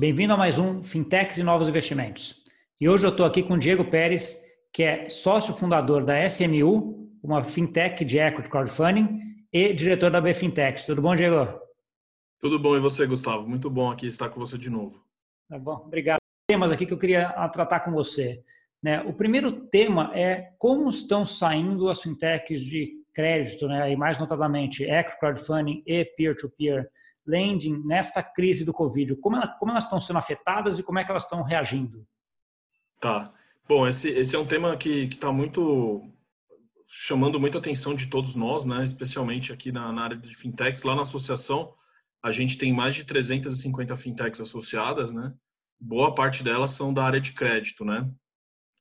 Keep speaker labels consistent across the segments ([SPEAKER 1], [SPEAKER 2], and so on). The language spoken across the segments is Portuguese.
[SPEAKER 1] Bem-vindo a mais um Fintechs e Novos Investimentos. E hoje eu estou aqui com o Diego Pérez, que é sócio fundador da SMU, uma fintech de equity crowdfunding, e diretor da BFintech. Tudo bom, Diego?
[SPEAKER 2] Tudo bom, e você, Gustavo? Muito bom aqui estar com você de novo.
[SPEAKER 1] Tá bom, obrigado. Temas aqui que eu queria tratar com você. Né? O primeiro tema é como estão saindo as fintechs de crédito, né? e mais notadamente equity crowdfunding e peer-to-peer lending nesta crise do Covid? Como, ela, como elas estão sendo afetadas e como é que elas estão reagindo?
[SPEAKER 2] Tá. Bom, esse, esse é um tema que está muito chamando muita atenção de todos nós, né? especialmente aqui na, na área de fintechs. Lá na associação, a gente tem mais de 350 fintechs associadas, né? Boa parte delas são da área de crédito, né?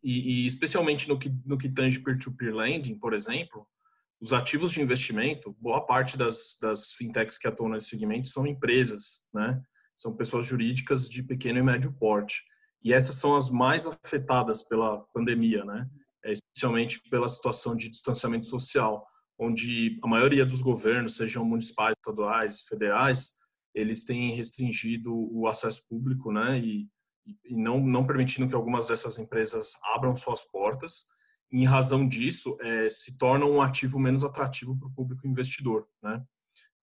[SPEAKER 2] E, e especialmente no que, no que tange peer-to-peer lending, por exemplo, os ativos de investimento, boa parte das, das fintechs que atuam nesse segmento são empresas, né? São pessoas jurídicas de pequeno e médio porte. E essas são as mais afetadas pela pandemia, né? É, especialmente pela situação de distanciamento social, onde a maioria dos governos, sejam municipais, estaduais, federais, eles têm restringido o acesso público, né? E, e não, não permitindo que algumas dessas empresas abram suas portas em razão disso, é, se torna um ativo menos atrativo para o público investidor. Né?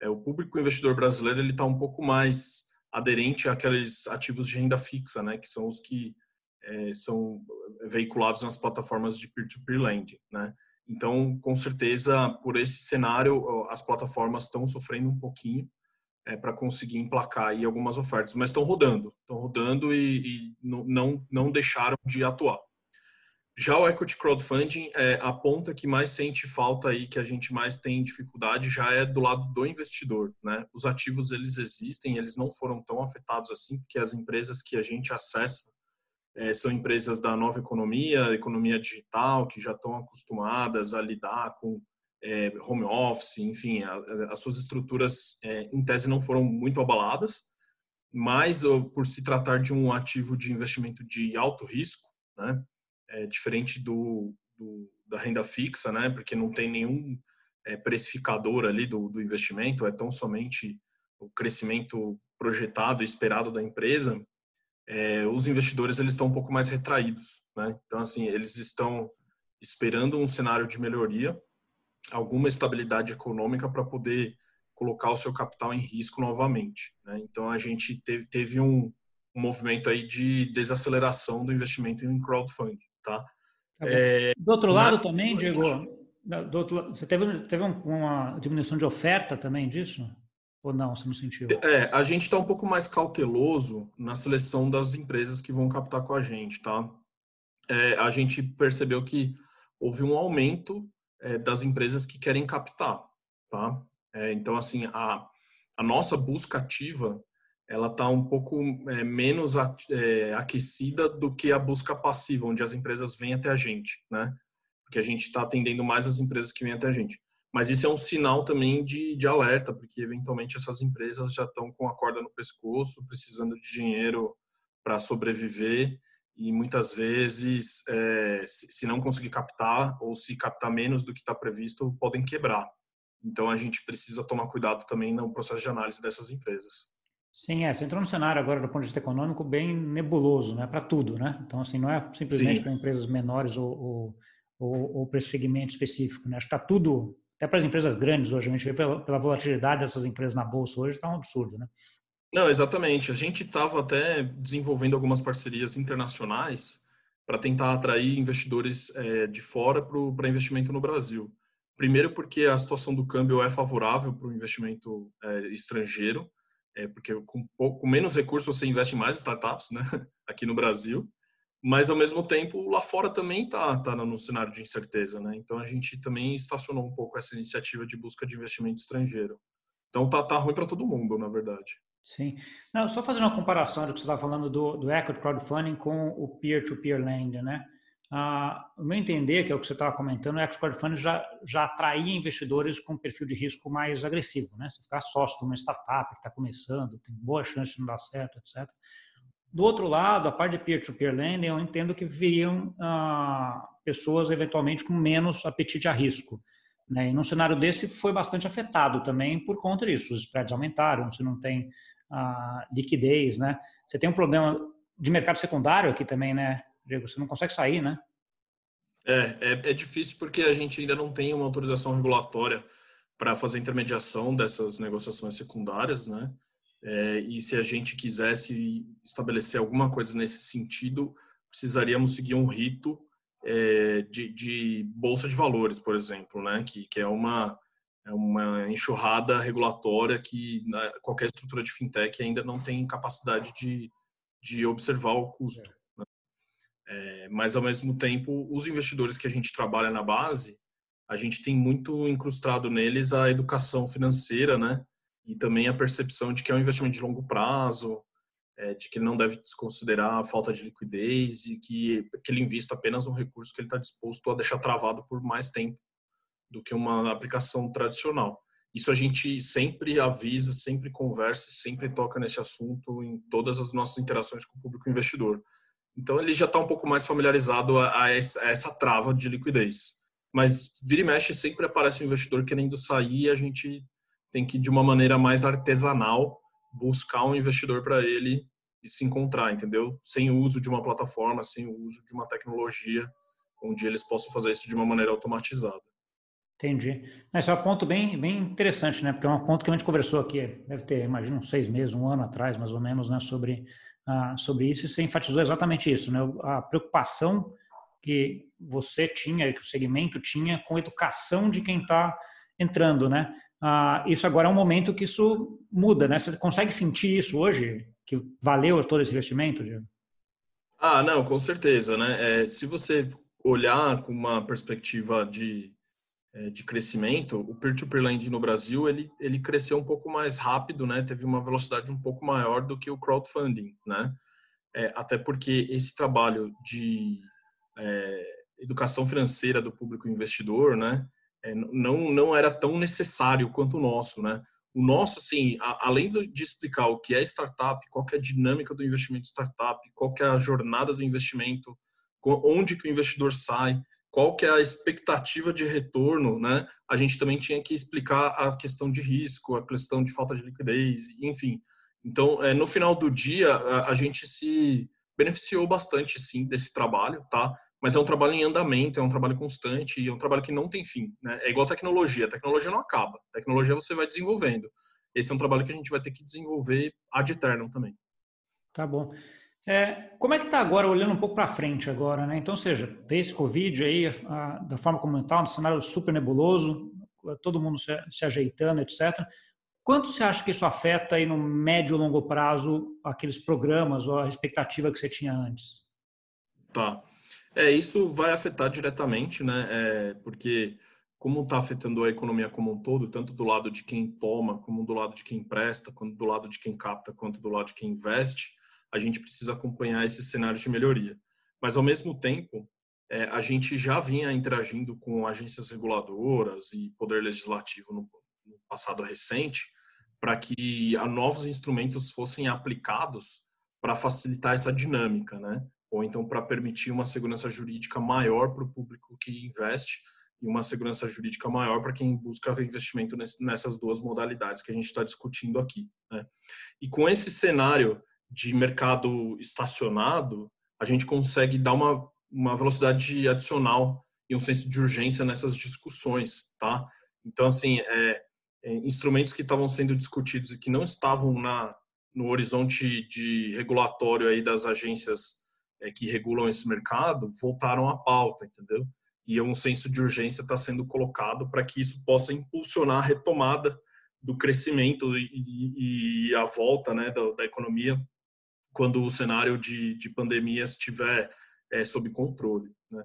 [SPEAKER 2] É, o público investidor brasileiro ele está um pouco mais aderente àqueles ativos de renda fixa, né? que são os que é, são veiculados nas plataformas de peer-to-peer lending. Né? Então, com certeza, por esse cenário, as plataformas estão sofrendo um pouquinho é, para conseguir emplacar aí algumas ofertas, mas estão rodando, estão rodando e, e não, não deixaram de atuar. Já o equity crowdfunding, é, a ponta que mais sente falta aí, que a gente mais tem dificuldade, já é do lado do investidor, né? Os ativos, eles existem, eles não foram tão afetados assim, porque as empresas que a gente acessa é, são empresas da nova economia, economia digital, que já estão acostumadas a lidar com é, home office, enfim, a, a, as suas estruturas, é, em tese, não foram muito abaladas, mas por se tratar de um ativo de investimento de alto risco, né? É, diferente do, do, da renda fixa, né? Porque não tem nenhum é, precificador ali do, do investimento, é tão somente o crescimento projetado e esperado da empresa. É, os investidores eles estão um pouco mais retraídos, né? Então assim eles estão esperando um cenário de melhoria, alguma estabilidade econômica para poder colocar o seu capital em risco novamente. Né? Então a gente teve, teve um, um movimento aí de desaceleração do investimento em crowdfunding. Tá?
[SPEAKER 1] tá é, do outro lado também, Diego, do outro, você teve, teve uma diminuição de oferta também disso? Ou não, você não sentiu?
[SPEAKER 2] É, a gente está um pouco mais cauteloso na seleção das empresas que vão captar com a gente, tá? É, a gente percebeu que houve um aumento é, das empresas que querem captar, tá? É, então, assim, a, a nossa busca ativa ela está um pouco é, menos é, aquecida do que a busca passiva, onde as empresas vêm até a gente, né? Porque a gente está atendendo mais as empresas que vêm até a gente. Mas isso é um sinal também de, de alerta, porque eventualmente essas empresas já estão com a corda no pescoço, precisando de dinheiro para sobreviver e muitas vezes, é, se, se não conseguir captar ou se captar menos do que está previsto, podem quebrar. Então a gente precisa tomar cuidado também no processo de análise dessas empresas.
[SPEAKER 1] Sim, é. Você entrou num cenário agora, do ponto de vista econômico, bem nebuloso, né? Para tudo, né? Então, assim, não é simplesmente para empresas menores ou, ou, ou, ou para esse segmento específico, né? Acho que está tudo, até para as empresas grandes hoje, a gente vê pela, pela volatilidade dessas empresas na bolsa hoje, está um absurdo, né?
[SPEAKER 2] Não, exatamente. A gente estava até desenvolvendo algumas parcerias internacionais para tentar atrair investidores é, de fora para investimento no Brasil. Primeiro, porque a situação do câmbio é favorável para o investimento é, estrangeiro é, porque com, pouco, menos recursos você investe em mais startups, né, aqui no Brasil, mas ao mesmo tempo lá fora também está tá no cenário de incerteza, né? Então a gente também estacionou um pouco essa iniciativa de busca de investimento estrangeiro. Então tá, tá ruim para todo mundo, na verdade.
[SPEAKER 1] Sim. Não, só fazendo uma comparação do que você estava falando do, do equity crowdfunding com o peer-to-peer -peer lending, né? Ah, o meu entender, que é o que você estava comentando, o Export Fund já, já atraía investidores com perfil de risco mais agressivo. Né? Você ficar sócio de uma startup que está começando, tem boa chance de não dar certo, etc. Do outro lado, a parte de peer-to-peer -peer lending, eu entendo que viriam ah, pessoas eventualmente com menos apetite a risco. Né? E num cenário desse foi bastante afetado também por conta disso. Os spreads aumentaram, você não tem a liquidez, né? Você tem um problema de mercado secundário aqui também, né, Diego? Você não consegue sair, né?
[SPEAKER 2] É, é, é difícil porque a gente ainda não tem uma autorização regulatória para fazer intermediação dessas negociações secundárias, né? É, e se a gente quisesse estabelecer alguma coisa nesse sentido, precisaríamos seguir um rito é, de, de, bolsa de valores, por exemplo, né? Que, que é uma é uma enxurrada regulatória que qualquer estrutura de fintech ainda não tem capacidade de, de observar o custo. É, mas, ao mesmo tempo, os investidores que a gente trabalha na base, a gente tem muito incrustado neles a educação financeira, né? E também a percepção de que é um investimento de longo prazo, é, de que ele não deve desconsiderar a falta de liquidez e que, que ele invista apenas um recurso que ele está disposto a deixar travado por mais tempo do que uma aplicação tradicional. Isso a gente sempre avisa, sempre conversa, sempre toca nesse assunto em todas as nossas interações com o público investidor. Então ele já está um pouco mais familiarizado a, a, essa, trava de liquidez. Mas vira e mexe sempre aparece um investidor querendo sair e a gente tem que de uma maneira mais artesanal buscar um investidor para ele e se encontrar, entendeu? Sem o uso de uma plataforma, sem o uso de uma tecnologia onde eles possam fazer isso de uma maneira automatizada.
[SPEAKER 1] Entendi. Esse é um ponto bem, bem interessante, né? Porque é um ponto que a gente conversou aqui, deve ter, imagino, seis meses, um ano atrás, mais ou menos, né? Sobre, uh, sobre isso, e você enfatizou exatamente isso, né? A preocupação que você tinha, que o segmento tinha com a educação de quem está entrando, né? Uh, isso agora é um momento que isso muda, né? Você consegue sentir isso hoje? Que valeu todo esse investimento, Diego?
[SPEAKER 2] Ah, não, com certeza, né? É, se você olhar com uma perspectiva de de crescimento, o peer-to-peer lending no Brasil ele, ele cresceu um pouco mais rápido, né? Teve uma velocidade um pouco maior do que o crowdfunding, né? É, até porque esse trabalho de é, educação financeira do público investidor, né? É, não não era tão necessário quanto o nosso, né? O nosso, assim, a, além de explicar o que é startup, qual é a dinâmica do investimento startup, qual é a jornada do investimento, onde que o investidor sai, qual que é a expectativa de retorno, né? A gente também tinha que explicar a questão de risco, a questão de falta de liquidez, enfim. Então, é, no final do dia, a, a gente se beneficiou bastante, sim, desse trabalho, tá? Mas é um trabalho em andamento, é um trabalho constante e é um trabalho que não tem fim, né? É igual tecnologia, a tecnologia não acaba, a tecnologia você vai desenvolvendo. Esse é um trabalho que a gente vai ter que desenvolver ad eternum também.
[SPEAKER 1] Tá bom. É, como é que está agora, olhando um pouco para frente agora, né? Então, seja, vê esse Covid aí, a, da forma como está, um cenário super nebuloso, todo mundo se, se, ajeitando, etc. Quanto você acha que isso afeta aí no médio e longo prazo aqueles programas ou a expectativa que você tinha antes?
[SPEAKER 2] Tá. É, isso vai afetar diretamente, né? É, porque como está afetando a economia como um todo, tanto do lado de quem toma, como do lado de quem presta, quanto do lado de quem capta, quanto do lado de quem investe, a gente precisa acompanhar esses cenários de melhoria. Mas, ao mesmo tempo, é, a gente já vinha interagindo com agências reguladoras e poder legislativo no, no passado recente para que novos instrumentos fossem aplicados para facilitar essa dinâmica, né? Ou então para permitir uma segurança jurídica maior para o público que investe e uma segurança jurídica maior para quem busca investimento nessas duas modalidades que a gente está discutindo aqui. Né? E com esse cenário de mercado estacionado, a gente consegue dar uma, uma velocidade adicional e um senso de urgência nessas discussões, tá? Então, assim, é, é, instrumentos que estavam sendo discutidos e que não estavam na, no horizonte de regulatório aí das agências é, que regulam esse mercado voltaram à pauta, entendeu? E um senso de urgência está sendo colocado para que isso possa impulsionar a retomada do crescimento e, e a volta né, da, da economia quando o cenário de, de pandemia estiver é, sob controle. Né?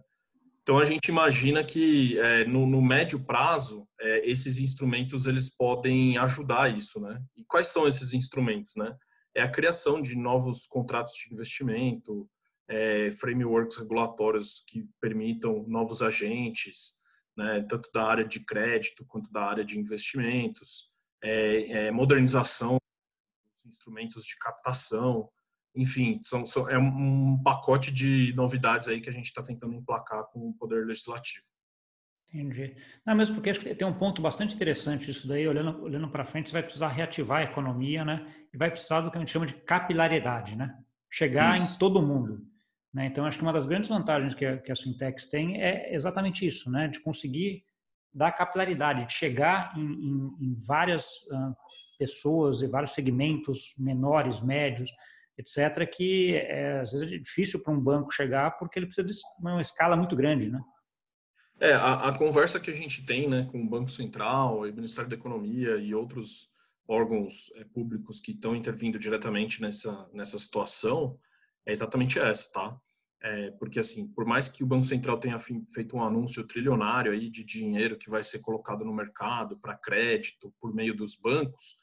[SPEAKER 2] Então a gente imagina que é, no, no, médio prazo é, esses instrumentos eles podem ajudar isso, né? E quais são esses instrumentos, né? É a criação de novos contratos de investimento, é, frameworks regulatórios que permitam novos agentes, né? Tanto da área de crédito quanto da área de investimentos, é, é, modernização dos instrumentos de captação, enfim, são, são, é um pacote de novidades aí que a gente está tentando emplacar com o Poder Legislativo.
[SPEAKER 1] Entendi. Não, mesmo porque acho que tem um ponto bastante interessante isso daí, olhando, olhando para frente, você vai precisar reativar a economia, né? E vai precisar do que a gente chama de capilaridade, né? Chegar isso. em todo mundo. Né? Então, acho que uma das grandes vantagens que, a, que as fintechs têm é exatamente isso, né? De conseguir dar capilaridade, de chegar em, em, em várias uh, pessoas e vários segmentos menores, médios, etc., que é, às vezes é difícil para um banco chegar porque ele precisa de uma escala muito grande, né?
[SPEAKER 2] É, a, a, conversa que a gente tem né, com o Banco Central, o Ministério da Economia e outros órgãos é, públicos que estão intervindo diretamente nessa, nessa situação é exatamente essa, tá? É, porque, assim, por mais que o Banco Central tenha feito um anúncio trilionário aí de dinheiro que vai ser colocado no mercado para crédito por meio dos bancos,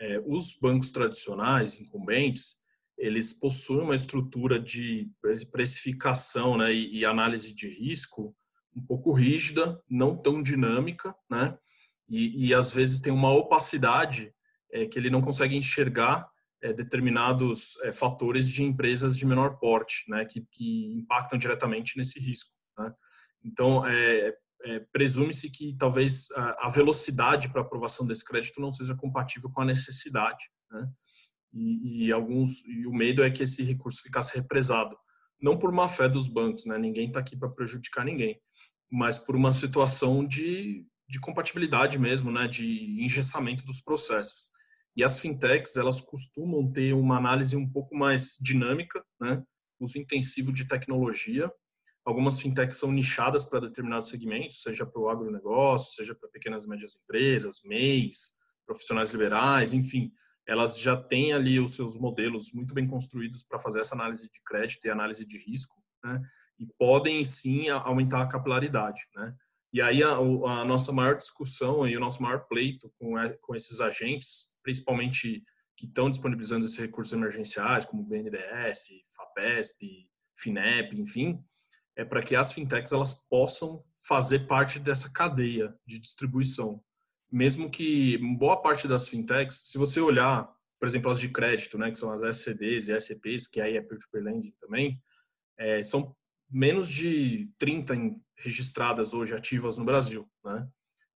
[SPEAKER 2] é, os bancos tradicionais, incumbentes, eles possuem uma estrutura de precificação né, e, e análise de risco um pouco rígida, não tão dinâmica, né? E, e às vezes tem uma opacidade é, que ele não consegue enxergar é, determinados é, fatores de empresas de menor porte, né? Que, que impactam diretamente nesse risco. Né? Então, é, é, presume-se que talvez a, a velocidade para aprovação desse crédito não seja compatível com a necessidade, né? E, e alguns e o medo é que esse recurso ficasse represado não por má fé dos bancos, né? Ninguém está aqui para prejudicar ninguém, mas por uma situação de, de compatibilidade mesmo, né? De engessamento dos processos. E as fintechs, elas costumam ter uma análise um pouco mais dinâmica, né? Uso intensivo de tecnologia. Algumas fintechs são nichadas para determinados segmentos, seja para o agronegócio, seja para pequenas e médias empresas, MEIs, profissionais liberais, enfim elas já têm ali os seus modelos muito bem construídos para fazer essa análise de crédito e análise de risco, né? E podem sim aumentar a capilaridade, né? E aí a, a nossa maior discussão e o nosso maior pleito com, com esses agentes, principalmente que estão disponibilizando esses recursos emergenciais, como BNDES, FAPESP, FINEP, enfim, é para que as fintechs elas possam fazer parte dessa cadeia de distribuição mesmo que boa parte das fintechs, se você olhar, por exemplo, as de crédito, né, que são as SCDs e SCPs, que aí é peer-to-peer lending também, é, são menos de 30 registradas hoje ativas no Brasil, né?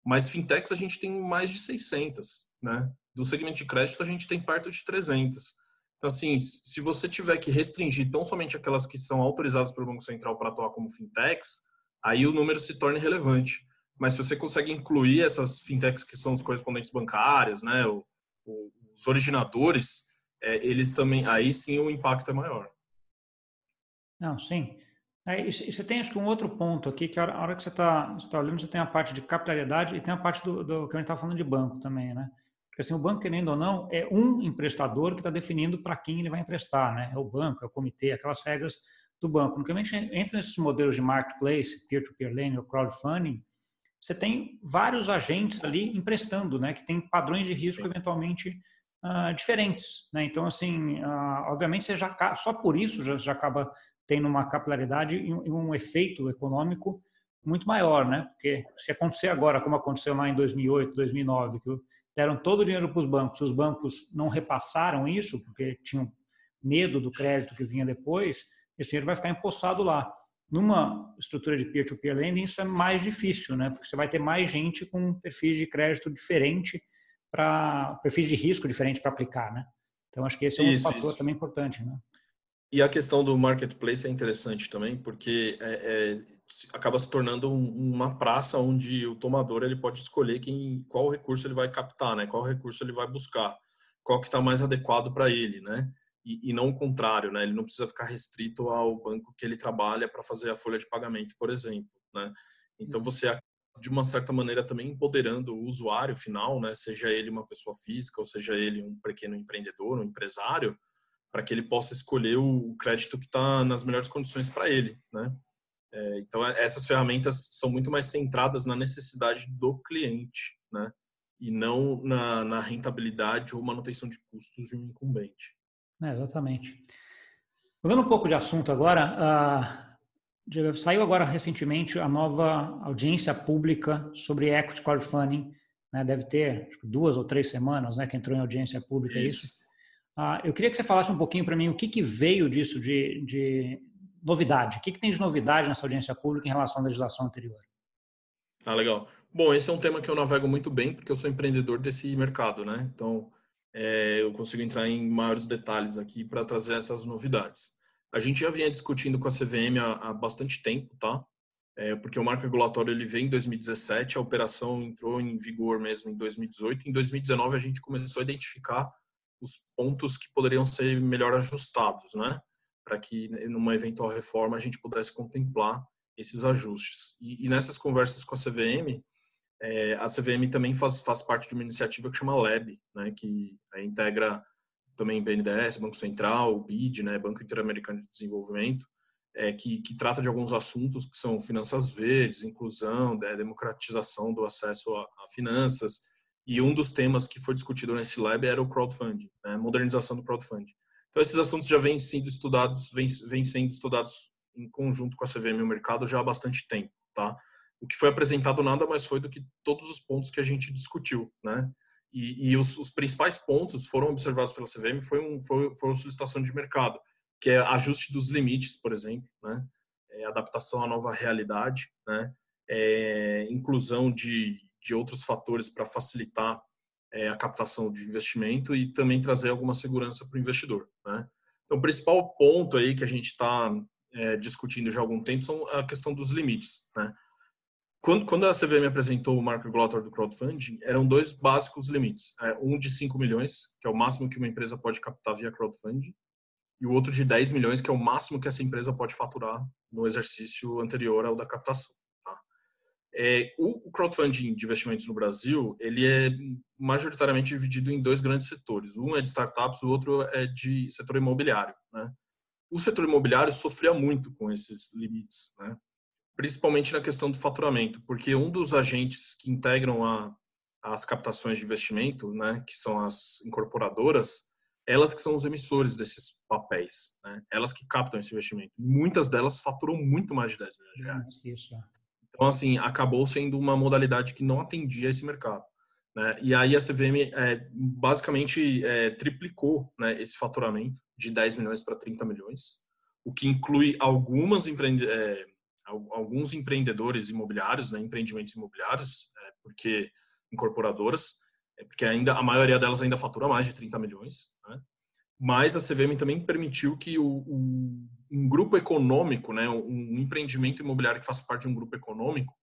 [SPEAKER 2] Mas fintechs a gente tem mais de 600, né? Do segmento de crédito a gente tem perto de 300. Então, assim, se você tiver que restringir tão somente aquelas que são autorizadas pelo Banco Central para atuar como fintechs, aí o número se torna relevante mas se você consegue incluir essas fintechs que são os correspondentes bancários, né, o, o, os originadores, é, eles também, aí sim o impacto é maior.
[SPEAKER 1] Não, sim. É, e você tem acho que um outro ponto aqui, que a hora, a hora que você está tá olhando, você tem a parte de capitalidade e tem a parte do, do que a gente está falando de banco também, né? Porque assim, o banco, querendo ou não, é um emprestador que está definindo para quem ele vai emprestar, né? É o banco, é o comitê, aquelas regras do banco. Que a gente entra nesses modelos de marketplace, peer-to-peer lending ou crowdfunding, você tem vários agentes ali emprestando, né, que tem padrões de risco eventualmente uh, diferentes, né? Então, assim, uh, obviamente você já só por isso já, já acaba tendo uma capilaridade e um, um, efeito econômico muito maior, né? Porque se acontecer agora, como aconteceu lá em 2008, 2009, que deram todo o dinheiro para os bancos, os bancos não repassaram isso porque tinham medo do crédito que vinha depois, esse dinheiro vai ficar empossado lá. Numa estrutura de peer-to-peer lending, isso é mais difícil, né? Porque você vai ter mais gente com perfis de crédito diferente para perfis de risco diferente para aplicar, né? Então acho que esse é um isso, fator isso. também importante, né?
[SPEAKER 2] E a questão do marketplace é interessante também, porque é, é, acaba se tornando um, uma praça onde o tomador ele pode escolher quem, qual recurso ele vai captar, né? Qual recurso ele vai buscar, qual que está mais adequado para ele, né? E, e, não o contrário, né? Ele não precisa ficar restrito ao banco que ele trabalha para fazer a folha de pagamento, por exemplo, né? Então uhum. você de uma certa maneira também empoderando o usuário final, né? Seja ele uma pessoa física ou seja ele um pequeno empreendedor, um empresário, para que ele possa escolher o crédito que está nas melhores condições para ele, né? É, então é, essas ferramentas são muito mais centradas na necessidade do cliente, né? E não na, na rentabilidade ou manutenção de custos de um incumbente.
[SPEAKER 1] É, exatamente. Mudando um pouco de assunto agora, uh, saiu agora recentemente a nova audiência pública sobre equity crowdfunding, né, deve ter duas ou três semanas né, que entrou em audiência pública é isso. isso. Uh, eu queria que você falasse um pouquinho para mim o que, que veio disso de, de novidade, o que, que tem de novidade nessa audiência pública em relação à legislação anterior?
[SPEAKER 2] Ah, legal. Bom, esse é um tema que eu navego muito bem, porque eu sou empreendedor desse mercado, né? Então, é, eu consigo entrar em maiores detalhes aqui para trazer essas novidades. A gente já vinha discutindo com a CVM há, há bastante tempo, tá? É, porque o marco regulatório ele veio em 2017, a operação entrou em vigor mesmo em 2018. Em 2019 a gente começou a identificar os pontos que poderiam ser melhor ajustados, né? Para que numa eventual reforma a gente pudesse contemplar esses ajustes. E, e nessas conversas com a CVM, é, a CVM também faz, faz parte de uma iniciativa que chama LEB, né? Que integra também BNDES, Banco Central, BID, né? Banco Interamericano de Desenvolvimento, é, que, que, trata de alguns assuntos que são finanças verdes, inclusão, né, democratização do acesso a, a, finanças. E um dos temas que foi discutido nesse lab era o crowdfunding, né, modernização do crowdfunding. Então, esses assuntos já vêm sendo estudados, vêm, vêm sendo estudados em conjunto com a CVM e o mercado já há bastante tempo, tá? O que foi apresentado nada mais foi do que todos os pontos que a gente discutiu, né? E, e os, os, principais pontos foram observados pela CVM foi um foi, foi uma solicitação de mercado que é ajuste dos limites, por exemplo, né? É, adaptação à nova realidade, né? É, inclusão de, de outros fatores para facilitar é, a captação de investimento e também trazer alguma segurança para o investidor. Né? Então, o principal ponto aí que a gente está é, discutindo já há algum tempo são a questão dos limites. Né? Quando, quando a CVM apresentou o marco regulatório do crowdfunding, eram dois básicos limites. É, um de 5 milhões, que é o máximo que uma empresa pode captar via crowdfunding, e o outro de 10 milhões, que é o máximo que essa empresa pode faturar no exercício anterior ao da captação. Tá? É, o crowdfunding de investimentos no Brasil, ele é majoritariamente dividido em dois grandes setores. Um é de startups, o outro é de setor imobiliário. Né? O setor imobiliário sofria muito com esses limites, né? Principalmente na questão do faturamento, porque um dos agentes que integram a, as captações de investimento, né, que são as incorporadoras, elas que são os emissores desses papéis, né? elas que captam esse investimento. Muitas delas faturam muito mais de 10 milhões de reais. Então, assim, acabou sendo uma modalidade que não atendia esse mercado. Né? E aí a CVM é, basicamente é, triplicou né, esse faturamento de 10 milhões para 30 milhões, o que inclui algumas empreende é, alguns empreendedores imobiliários, né, empreendimentos imobiliários, é, porque incorporadoras, é porque ainda a maioria delas ainda fatura mais de 30 milhões, né? mas a CVM também permitiu que o, o, um grupo econômico, né, um empreendimento imobiliário que faça parte de um grupo econômico,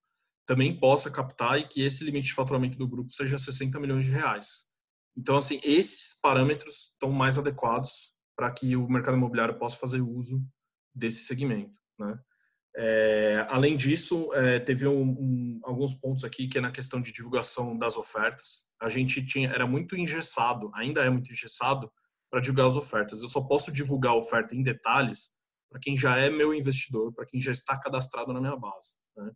[SPEAKER 2] também possa captar e que esse limite de faturamento do grupo seja 60 milhões de reais. Então, assim, esses parâmetros estão mais adequados para que o mercado imobiliário possa fazer uso desse segmento, né? É, além disso, é, teve um, um, alguns pontos aqui que é na questão de divulgação das ofertas. A gente tinha era muito engessado, ainda é muito engessado para divulgar as ofertas. Eu só posso divulgar a oferta em detalhes para quem já é meu investidor, para quem já está cadastrado na minha base. Né?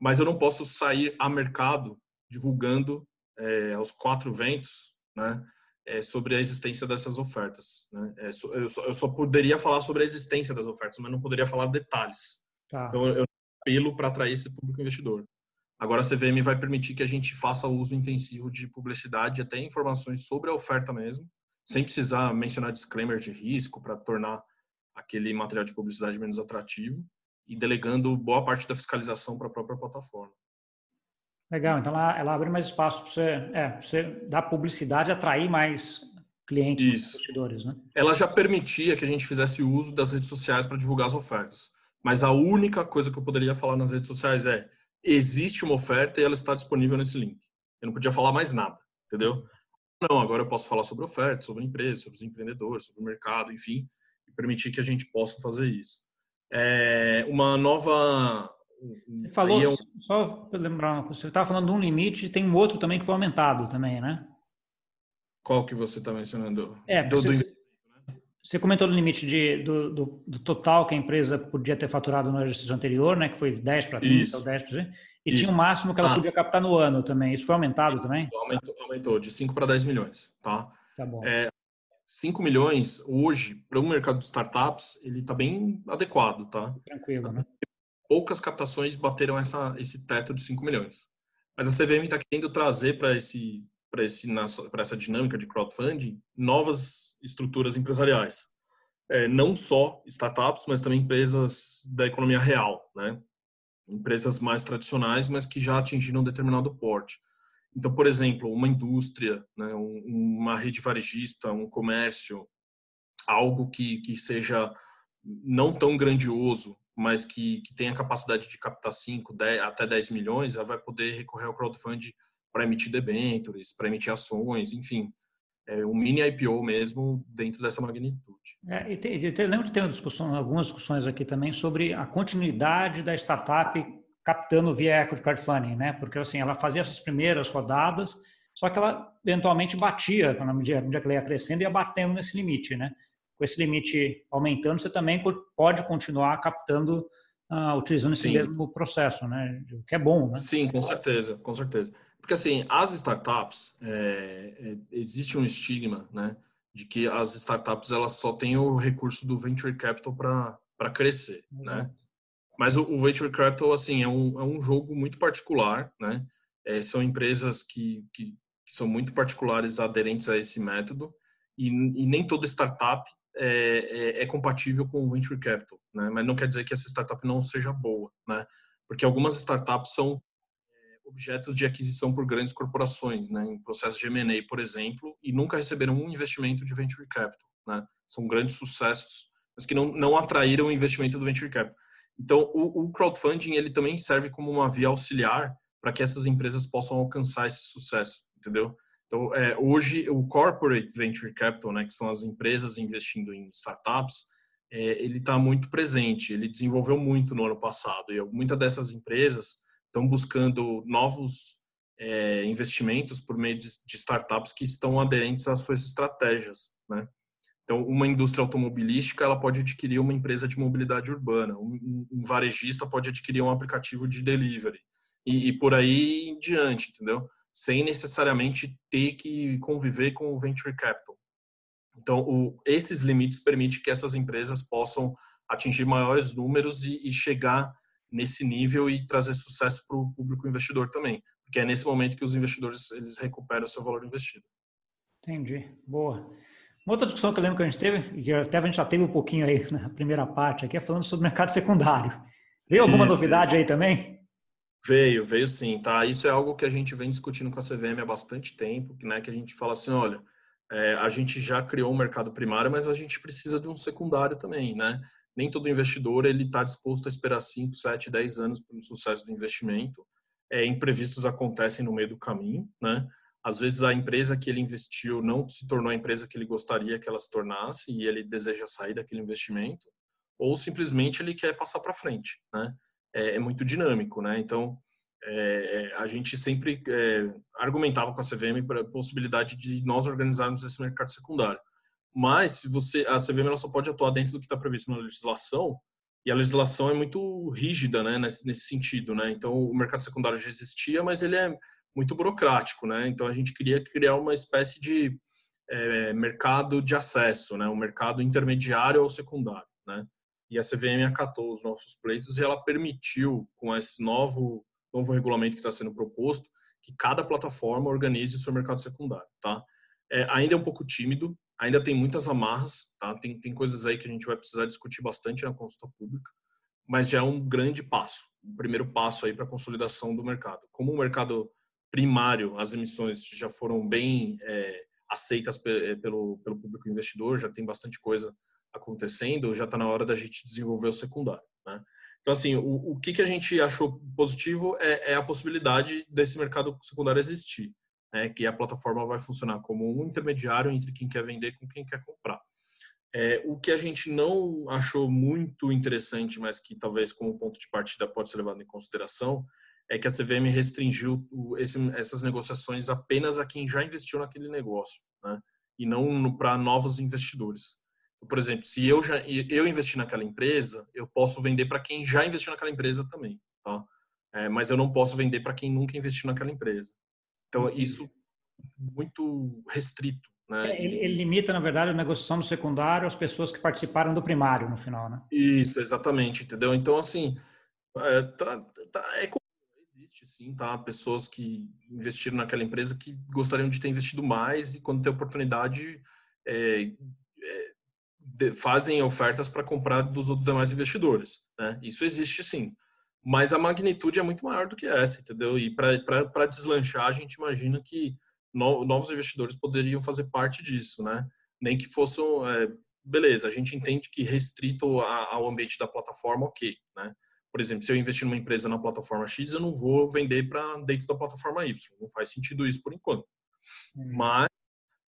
[SPEAKER 2] Mas eu não posso sair a mercado divulgando é, aos quatro ventos, né, é, sobre a existência dessas ofertas. Né? É, eu, só, eu só poderia falar sobre a existência das ofertas, mas não poderia falar detalhes. Tá. Então, eu apelo para atrair esse público investidor. Agora, a CVM vai permitir que a gente faça uso intensivo de publicidade, até informações sobre a oferta mesmo, sem precisar mencionar disclaimer de risco para tornar aquele material de publicidade menos atrativo e delegando boa parte da fiscalização para a própria plataforma.
[SPEAKER 1] Legal, então ela, ela abre mais espaço para você, é, você dar publicidade, atrair mais clientes, Isso. investidores, né?
[SPEAKER 2] Ela já permitia que a gente fizesse uso das redes sociais para divulgar as ofertas. Mas a única coisa que eu poderia falar nas redes sociais é: existe uma oferta e ela está disponível nesse link. Eu não podia falar mais nada, entendeu? Não, agora eu posso falar sobre oferta, sobre empresa, sobre os empreendedores, sobre o mercado, enfim, e permitir que a gente possa fazer isso. É uma nova.
[SPEAKER 1] Você falou, é um... só para lembrar, você estava falando de um limite, tem um outro também que foi aumentado também, né?
[SPEAKER 2] Qual que você está mencionando?
[SPEAKER 1] É, do, você, do... Você comentou no limite de, do, do, do, total que a empresa podia ter faturado no exercício anterior, né? Que foi 10 para 30 Isso. ou 10 para E Isso. tinha um máximo que ela podia captar no ano também. Isso foi aumentado também?
[SPEAKER 2] Aumentou, aumentou de 5 para 10 milhões, tá? Tá bom. É, 5 milhões hoje, para o mercado de startups, ele está bem adequado, tá?
[SPEAKER 1] Tranquilo, né?
[SPEAKER 2] Poucas captações bateram essa, esse teto de 5 milhões. Mas a CVM está querendo trazer para esse para essa dinâmica de crowdfunding novas estruturas empresariais. É, não só startups, mas também empresas da economia real, né? empresas mais tradicionais, mas que já atingiram um determinado porte. Então, por exemplo, uma indústria, né, uma rede varejista, um comércio, algo que, que seja não tão grandioso, mas que, que tenha capacidade de captar 5, 10, até 10 milhões, ela vai poder recorrer ao crowdfunding para emitir debêntures, para emitir ações, enfim, é um mini IPO mesmo dentro dessa magnitude.
[SPEAKER 1] É, e tem, eu lembro de ter uma discussão, algumas discussões aqui também sobre a continuidade da startup captando via equity crowdfunding, né? Porque assim, ela fazia essas primeiras rodadas, só que ela eventualmente batia, na medida que ela ia crescendo, ia batendo nesse limite, né? Com esse limite aumentando, você também pode continuar captando, uh, utilizando esse Sim. mesmo processo, né? O que é bom, né?
[SPEAKER 2] Sim, com certeza, com certeza. Porque assim, as startups, é, é, existe um estigma, né? De que as startups elas só têm o recurso do venture capital para crescer, uhum. né? Mas o, o, venture capital, assim, é um, é um jogo muito particular, né? É, são empresas que, que, que, são muito particulares aderentes a esse método e, e nem toda startup é, é, é, compatível com o venture capital, né? Mas não quer dizer que essa startup não seja boa, né? Porque algumas startups são objetos de aquisição por grandes corporações, né, em processo de M&A, por exemplo, e nunca receberam um investimento de venture capital, né? São grandes sucessos, mas que não, não atraíram o investimento do venture capital. Então, o, o crowdfunding ele também serve como uma via auxiliar para que essas empresas possam alcançar esse sucesso, entendeu? Então, é, hoje o corporate venture capital, né, que são as empresas investindo em startups, é, ele está muito presente. Ele desenvolveu muito no ano passado e muitas dessas empresas estão buscando novos é, investimentos por meio de, de, startups que estão aderentes às suas estratégias, né? Então, uma indústria automobilística ela pode adquirir uma empresa de mobilidade urbana, um, um varejista pode adquirir um aplicativo de delivery e, e, por aí em diante, entendeu? Sem necessariamente ter que conviver com o venture capital. Então, o, esses limites permitem que essas empresas possam atingir maiores números e, e chegar nesse nível e trazer sucesso para o público investidor também, porque é nesse momento que os investidores eles recuperam o seu valor investido.
[SPEAKER 1] Entendi, boa. Uma outra discussão que eu lembro que a gente teve, e que até a gente já teve um pouquinho aí na primeira parte aqui, é falando sobre o mercado secundário. Veio alguma isso, novidade isso. aí também?
[SPEAKER 2] Veio, veio sim, tá? Isso é algo que a gente vem discutindo com a CVM há bastante tempo, né? Que a gente fala assim, olha, é, a gente já criou um mercado primário, mas a gente precisa de um secundário também, né? Nem todo investidor ele está disposto a esperar 5, 7, 10 anos pelo sucesso do investimento. É, imprevistos acontecem no meio do caminho, né? Às vezes a empresa que ele investiu não se tornou a empresa que ele gostaria que ela se tornasse e ele deseja sair daquele investimento, ou simplesmente ele quer passar para frente, né? É, é, muito dinâmico, né? Então é, a gente sempre é, argumentava com a CVM para a possibilidade de nós organizarmos esse mercado secundário. Mas você a CVM ela só pode atuar dentro do que está previsto na legislação e a legislação é muito rígida, né, nesse, nesse sentido, né? Então o mercado secundário já existia, mas ele é muito burocrático, né? Então a gente queria criar uma espécie de é, mercado de acesso, né? Um mercado intermediário ao secundário, né? E a CVM acatou os nossos pleitos e ela permitiu, com esse novo novo regulamento que está sendo proposto, que cada plataforma organize o seu mercado secundário, tá? É, ainda é um pouco tímido, ainda tem muitas amarras, tá? Tem, tem coisas aí que a gente vai precisar discutir bastante na consulta pública, mas já é um grande passo, o primeiro passo aí para a consolidação do mercado. Como o mercado primário, as emissões já foram bem é, aceitas é, pelo, pelo público investidor, já tem bastante coisa acontecendo, já está na hora da gente desenvolver o secundário, né? Então, assim, o, o que, que a gente achou positivo é, é a possibilidade desse mercado secundário existir né, que a plataforma vai funcionar como um intermediário entre quem quer vender com quem quer comprar. É, o que a gente não achou muito interessante, mas que talvez como ponto de partida pode ser levado em consideração, é que a CVM restringiu o, esse, essas negociações apenas a quem já investiu naquele negócio, né? e não para novos investidores. Então, por exemplo, se eu já eu investi naquela empresa, eu posso vender para quem já investiu naquela empresa também, tá? É, mas eu não posso vender para quem nunca investiu naquela empresa. Então, isso muito restrito. Né?
[SPEAKER 1] É, ele, ele, limita, na verdade, a negociação do secundário às pessoas que participaram do primário, no final, né?
[SPEAKER 2] Isso, exatamente, entendeu? Então, assim, é, tá, tá, é existe sim, tá? Pessoas que investiram naquela empresa que gostariam de ter investido mais e quando tem oportunidade é, é, de, fazem ofertas para comprar dos outros demais investidores, né? Isso existe sim. Mas a magnitude é muito maior do que essa, entendeu? E para deslanchar, a gente imagina que no, novos investidores poderiam fazer parte disso, né? Nem que fossem, é, beleza, a gente entende que restrito a, ao ambiente da plataforma, ok, né? Por exemplo, se eu investir numa empresa na plataforma X, eu não vou vender para dentro da plataforma Y. Não faz sentido isso por enquanto. Uhum. Mas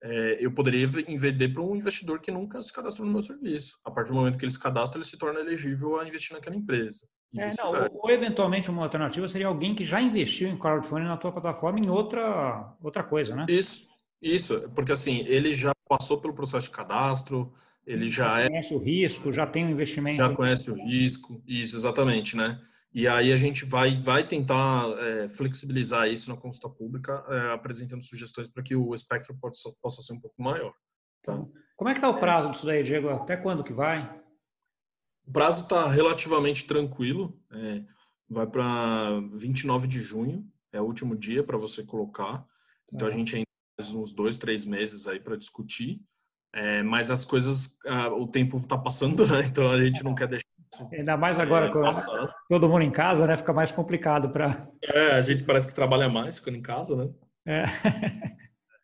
[SPEAKER 2] é, eu poderia vender para um investidor que nunca se cadastrou no meu serviço. A partir do momento que ele se cadastra, ele se torna elegível a investir naquela empresa.
[SPEAKER 1] É, não, ou, eventualmente uma alternativa seria alguém que já investiu em crowdfunding na tua plataforma em outra, outra coisa, né?
[SPEAKER 2] Isso, isso, porque assim, ele já passou pelo processo de cadastro, ele já, já
[SPEAKER 1] é conhece o risco, já tem um investimento.
[SPEAKER 2] Já conhece o risco, isso, exatamente, né? E aí a gente vai, vai tentar é, flexibilizar isso na consulta pública, é, apresentando sugestões para que o espectro possa, possa ser um pouco maior. Tá?
[SPEAKER 1] Como é que está o prazo disso daí, Diego? Até quando que vai?
[SPEAKER 2] O prazo está relativamente tranquilo, é, vai para 29 de junho, é o último dia para você colocar. Então a tá. gente ainda tem uns dois, três meses aí para discutir. É, mas as coisas, ah, o tempo está passando, né? Então a gente não quer deixar.
[SPEAKER 1] Ainda mais agora é, com todo mundo em casa, né? Fica mais complicado para.
[SPEAKER 2] É, a gente parece que trabalha mais ficando em casa, né? É.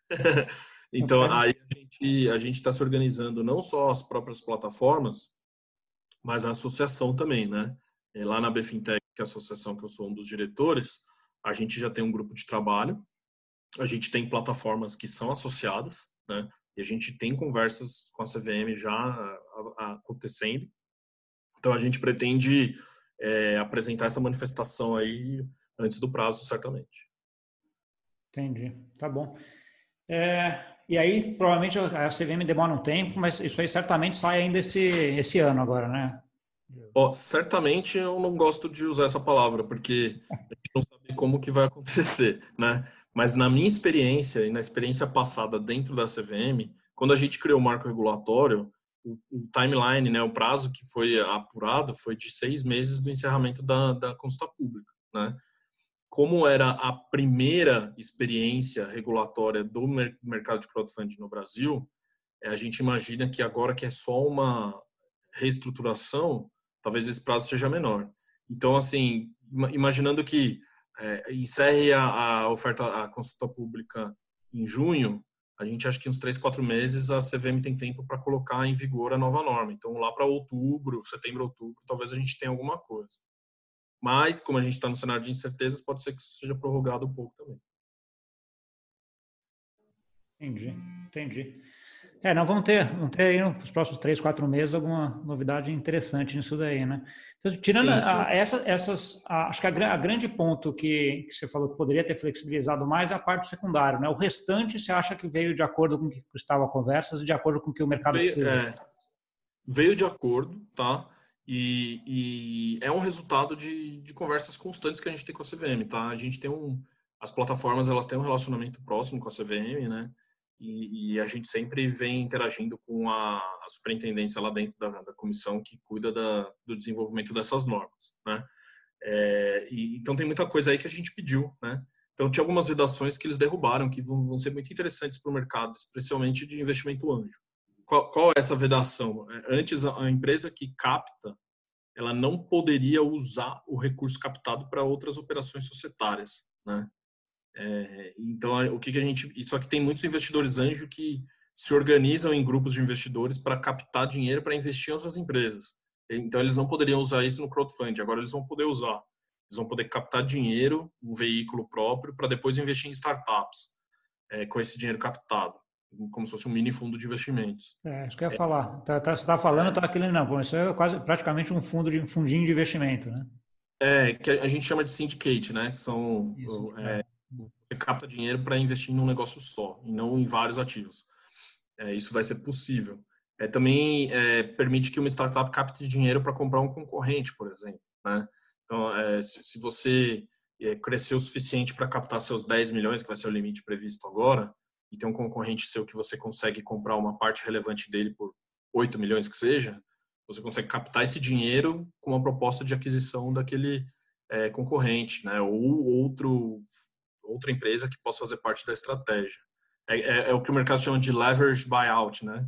[SPEAKER 2] então aí a gente a gente está se organizando não só as próprias plataformas, mas a associação também, né? É, lá na Bfintech, que é a associação que eu sou um dos diretores, a gente já tem um grupo de trabalho, a gente tem plataformas que são associadas, né? E a gente tem conversas com a CVM já acontecendo. Então a gente pretende é, apresentar essa manifestação aí antes do prazo, certamente.
[SPEAKER 1] Entendi, tá bom. É, e aí, provavelmente a CVM demora um tempo, mas isso aí certamente sai ainda esse, esse ano agora, né?
[SPEAKER 2] Oh, certamente eu não gosto de usar essa palavra, porque a gente não sabe como que vai acontecer, né? Mas na minha experiência e na experiência passada dentro da CVM, quando a gente criou o marco regulatório, o, o timeline, né, o prazo que foi apurado foi de seis meses do encerramento da, da consulta pública, né? Como era a primeira experiência regulatória do mercado de crowdfunding no Brasil, é, a gente imagina que agora que é só uma reestruturação, talvez esse prazo seja menor. Então, assim, imaginando que é, encerre a, a, oferta, a consulta pública em junho, a gente acha que uns três, quatro meses a CVM tem tempo para colocar em vigor a nova norma. Então, lá para outubro, setembro, outubro, talvez a gente tenha alguma coisa. Mas, como a gente está no cenário de incertezas, pode ser que isso seja prorrogado um pouco também.
[SPEAKER 1] Entendi, entendi. É, não vamos ter, vamos ter aí nos próximos três, quatro meses alguma novidade interessante nisso daí, né? Então, tirando sim, sim. A, essa, essas, a, acho que a, a, grande ponto que, que você falou que poderia ter flexibilizado mais é a parte secundária, né? O restante você acha que veio de acordo com o que estava conversas e de acordo com o que o mercado
[SPEAKER 2] veio, é, veio de acordo, tá? E, e é um resultado de, de, conversas constantes que a gente tem com a CVM, tá? A gente tem um, as plataformas elas têm um relacionamento próximo com a CVM, né? E, e, a gente sempre vem interagindo com a, a superintendência lá dentro da, da comissão que cuida da, do desenvolvimento dessas normas, né? É, e, então tem muita coisa aí que a gente pediu, né? Então tinha algumas vedações que eles derrubaram que vão, vão ser muito interessantes para o mercado, especialmente de investimento anjo. Qual, qual é essa vedação? É, antes a, empresa que capta, ela não poderia usar o recurso captado para outras operações societárias, né? É, então, o que, que a gente. Só que tem muitos investidores anjo que se organizam em grupos de investidores para captar dinheiro para investir em outras empresas. Então, eles não poderiam usar isso no crowdfunding, agora eles vão poder usar. Eles vão poder captar dinheiro, um veículo próprio, para depois investir em startups é, com esse dinheiro captado, como se fosse um mini fundo de investimentos.
[SPEAKER 1] É, isso que eu ia é. falar. Tá, tá, você está falando, eu estava aquilo, não, isso é quase, praticamente um fundo de um fundinho de investimento, né?
[SPEAKER 2] É, que a gente chama de syndicate, né? Que são isso, é, é você capta dinheiro para investir num negócio só e não em vários ativos. É, isso vai ser possível. É, também é, permite que uma startup capte dinheiro para comprar um concorrente, por exemplo. Né? Então, é, se, se, você crescer o suficiente para captar seus 10 milhões, que vai ser o limite previsto agora, e tem um concorrente seu que você consegue comprar uma parte relevante dele por 8 milhões que seja, você consegue captar esse dinheiro com uma proposta de aquisição daquele é, concorrente, né? Ou outro outra empresa que possa fazer parte da estratégia. É, é, é o que o mercado chama de leverage buyout, né?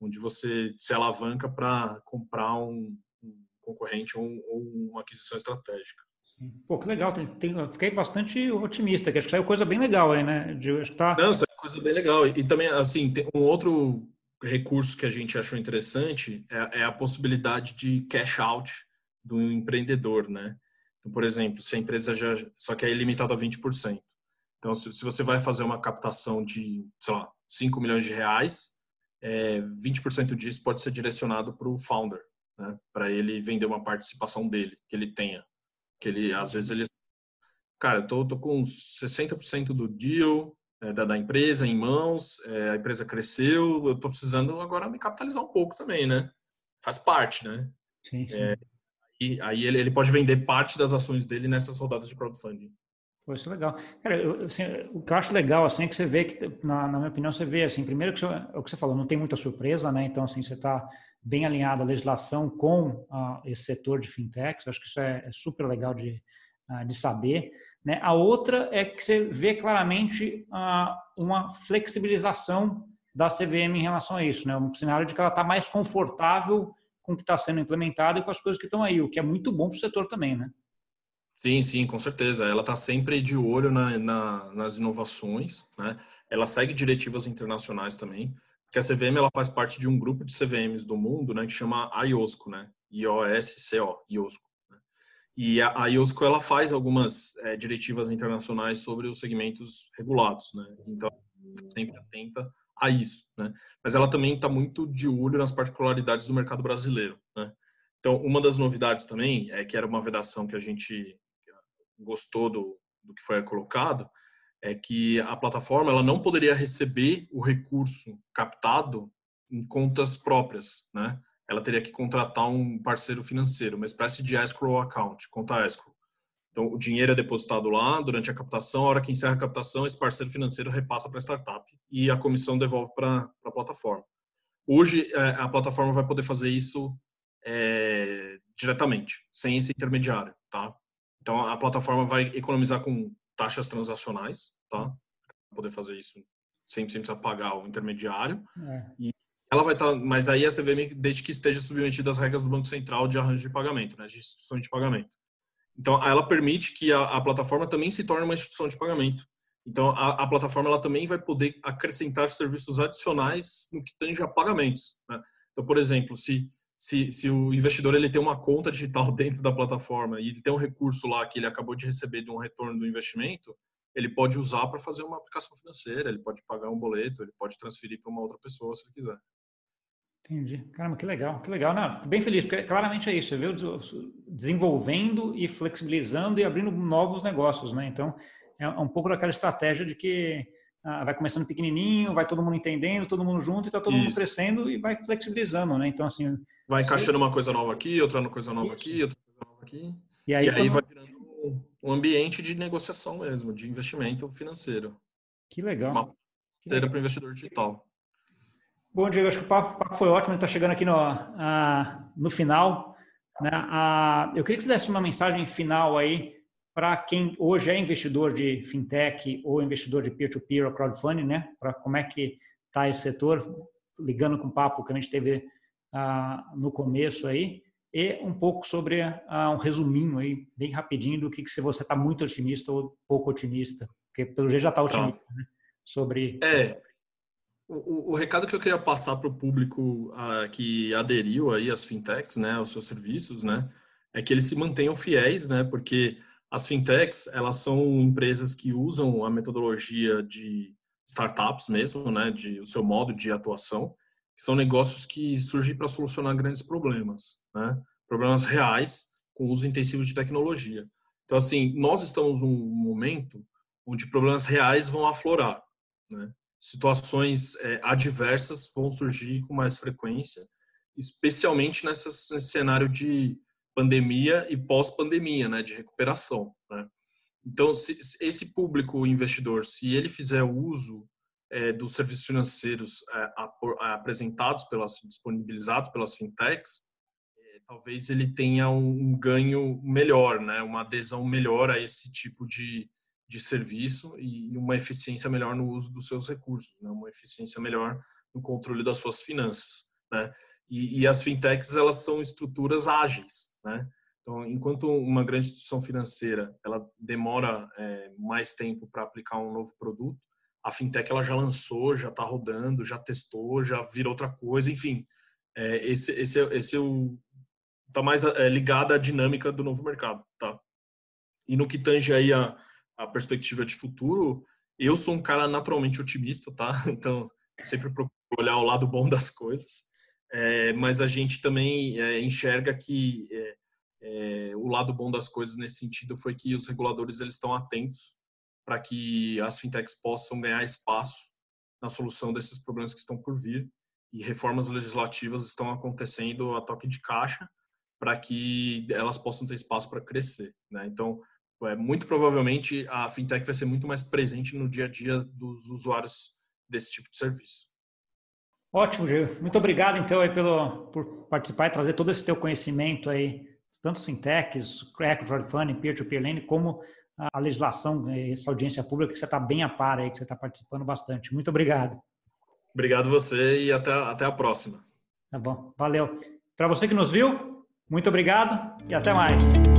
[SPEAKER 2] Onde você se alavanca para comprar um, um, concorrente ou, ou, uma aquisição estratégica.
[SPEAKER 1] Sim. Pô, que legal. Tem, tem, fiquei bastante otimista, que acho que saiu coisa bem legal aí, né?
[SPEAKER 2] De, acho que tá... Não, coisa bem legal. E, também, assim, tem um outro recurso que a gente achou interessante é, é, a possibilidade de cash out do empreendedor, né? Então, por exemplo, se a empresa já... Só que é limitado a 20%. Então, se, se você vai fazer uma captação de, sei lá, 5 milhões de reais, é, 20% disso pode ser direcionado para o founder, né? Para ele vender uma participação dele, que ele tenha. Que ele, às vezes, ele... Cara, eu tô, tô com 60% do deal, da, da, empresa em mãos, é, a empresa cresceu, eu estou precisando agora me capitalizar um pouco também, né? Faz parte, né? Sim, sim. É, e aí ele, ele pode vender parte das ações dele nessas rodadas de crowdfunding.
[SPEAKER 1] Pô, isso é legal. Cara, eu, assim, o que eu acho legal, assim, é que você vê que, na, na minha opinião, você vê, assim, primeiro que você, é o que você falou, não tem muita surpresa, né? Então, assim, você está bem alinhado à legislação com uh, esse setor de fintechs, acho que isso é, é super legal de, uh, de saber. Né? A outra é que você vê claramente uh, uma flexibilização da CVM em relação a isso, né? um cenário de que ela está mais confortável com o que está sendo implementado e com as coisas que estão aí, o que é muito bom para o setor também, né?
[SPEAKER 2] Sim, sim, com certeza. Ela está sempre de olho na, na, nas inovações, né? Ela segue diretivas internacionais também, porque a CVM ela faz parte de um grupo de CVMs do mundo, né, que chama IOSCO, né? I-O-S-C-O, IOSCO. E a, a IOSCO ela faz algumas é, diretivas internacionais sobre os segmentos regulados, né? Então, sempre atenta a isso, né? Mas ela também está muito de olho nas particularidades do mercado brasileiro, né? Então, uma das novidades também é que era uma vedação que a gente gostou do, do que foi colocado, é que a plataforma ela não poderia receber o recurso captado em contas próprias, né? Ela teria que contratar um parceiro financeiro, uma espécie de escrow account, conta escrow. Então, o dinheiro é depositado lá durante a captação, a hora que encerra a captação, esse parceiro financeiro repassa para a startup e a comissão devolve para a plataforma. Hoje, é, a plataforma vai poder fazer isso é, diretamente, sem esse intermediário, tá? Então, a plataforma vai economizar com taxas transacionais, tá? Poder fazer isso sem, sem precisar pagar o intermediário. É. E ela vai estar, tá, mas aí a CVM, desde que esteja submetida às regras do Banco Central de arranjo de pagamento, né, de instituição de pagamento. Então, ela permite que a, a plataforma também se torne uma instituição de pagamento. Então, a, a, plataforma ela também vai poder acrescentar serviços adicionais no que tange a pagamentos. Né? Então, por exemplo, se, se, se o investidor ele tem uma conta digital dentro da plataforma e ele tem um recurso lá que ele acabou de receber de um retorno do investimento, ele pode usar para fazer uma aplicação financeira, ele pode pagar um boleto, ele pode transferir para uma outra pessoa se ele quiser.
[SPEAKER 1] Entendi. Caramba, que legal, que legal. Não, fico bem feliz, porque claramente é isso, você viu desenvolvendo e flexibilizando e abrindo novos negócios, né? Então, é um pouco daquela estratégia de que ah, vai começando pequenininho, vai todo mundo entendendo, todo mundo junto, e está todo isso. mundo crescendo e vai flexibilizando, né? Então, assim...
[SPEAKER 2] Vai encaixando uma coisa nova aqui, outra coisa nova aqui, outra coisa nova aqui. E aí, e aí vai virando um ambiente de negociação mesmo, de investimento financeiro.
[SPEAKER 1] Que legal.
[SPEAKER 2] Uma para o investidor digital.
[SPEAKER 1] Bom, Diego, acho que o papo, o papo foi ótimo, está chegando aqui no, no final. Né? eu queria que você desse uma mensagem final aí para quem hoje é investidor de fintech ou investidor de peer-to-peer ou crowdfunding, né? Para como é que está esse setor, ligando com o papo que a gente teve no começo aí, e um pouco sobre um resuminho aí, bem rapidinho, do que, que se você está muito otimista ou pouco otimista, porque pelo jeito já está otimista, tá. né? Sobre...
[SPEAKER 2] É, o, o, recado que eu queria passar para o público uh, que aderiu aí às fintechs, né, aos seus serviços, né, é que eles se mantenham fiéis, né, porque as fintechs elas são empresas que usam a metodologia de startups mesmo, né, de o seu modo de atuação, que são negócios que surgem para solucionar grandes problemas, né, problemas reais com uso intensivo de tecnologia. Então, assim, nós estamos num momento onde problemas reais vão aflorar, né? Situações é, adversas vão surgir com mais frequência, especialmente nessa, nesse cenário de pandemia e pós-pandemia, né, de recuperação. Né? Então, se, se esse público investidor, se ele fizer uso é, dos serviços financeiros é, apresentados pelas disponibilizados pelas fintechs, é, talvez ele tenha um, um ganho melhor, né, uma adesão melhor a esse tipo de de serviço e uma eficiência melhor no uso dos seus recursos, né? uma eficiência melhor no controle das suas finanças. Né? E, e, as fintechs elas são estruturas ágeis, né? Então, enquanto uma grande instituição financeira ela demora é, mais tempo para aplicar um novo produto, a fintech ela já lançou, já está rodando, já testou, já virou outra coisa, enfim, é, esse esse esse é o tá mais é, ligado à dinâmica do novo mercado, tá? E no que tange aí a, a perspectiva de futuro, eu sou um cara naturalmente otimista, tá? Então sempre procuro olhar o lado bom das coisas, é, mas a gente também é, enxerga que é, é, o lado bom das coisas nesse sentido foi que os reguladores eles estão atentos para que as fintechs possam ganhar espaço na solução desses problemas que estão por vir e reformas legislativas estão acontecendo a toque de caixa para que elas possam ter espaço para crescer. Né? Então, é, muito provavelmente a fintech vai ser muito mais presente no dia a dia dos usuários desse tipo de serviço.
[SPEAKER 1] Ótimo, Gil. Muito obrigado, então, aí pelo, por participar e trazer todo esse teu conhecimento aí tanto fintechs, crowdfunding, peer-to-peer lending, como a legislação, essa audiência pública que você está bem a par aí, que você está participando bastante. Muito obrigado.
[SPEAKER 2] Obrigado você e até, até a próxima.
[SPEAKER 1] Tá bom, valeu. Para você que nos viu, muito obrigado e até mais.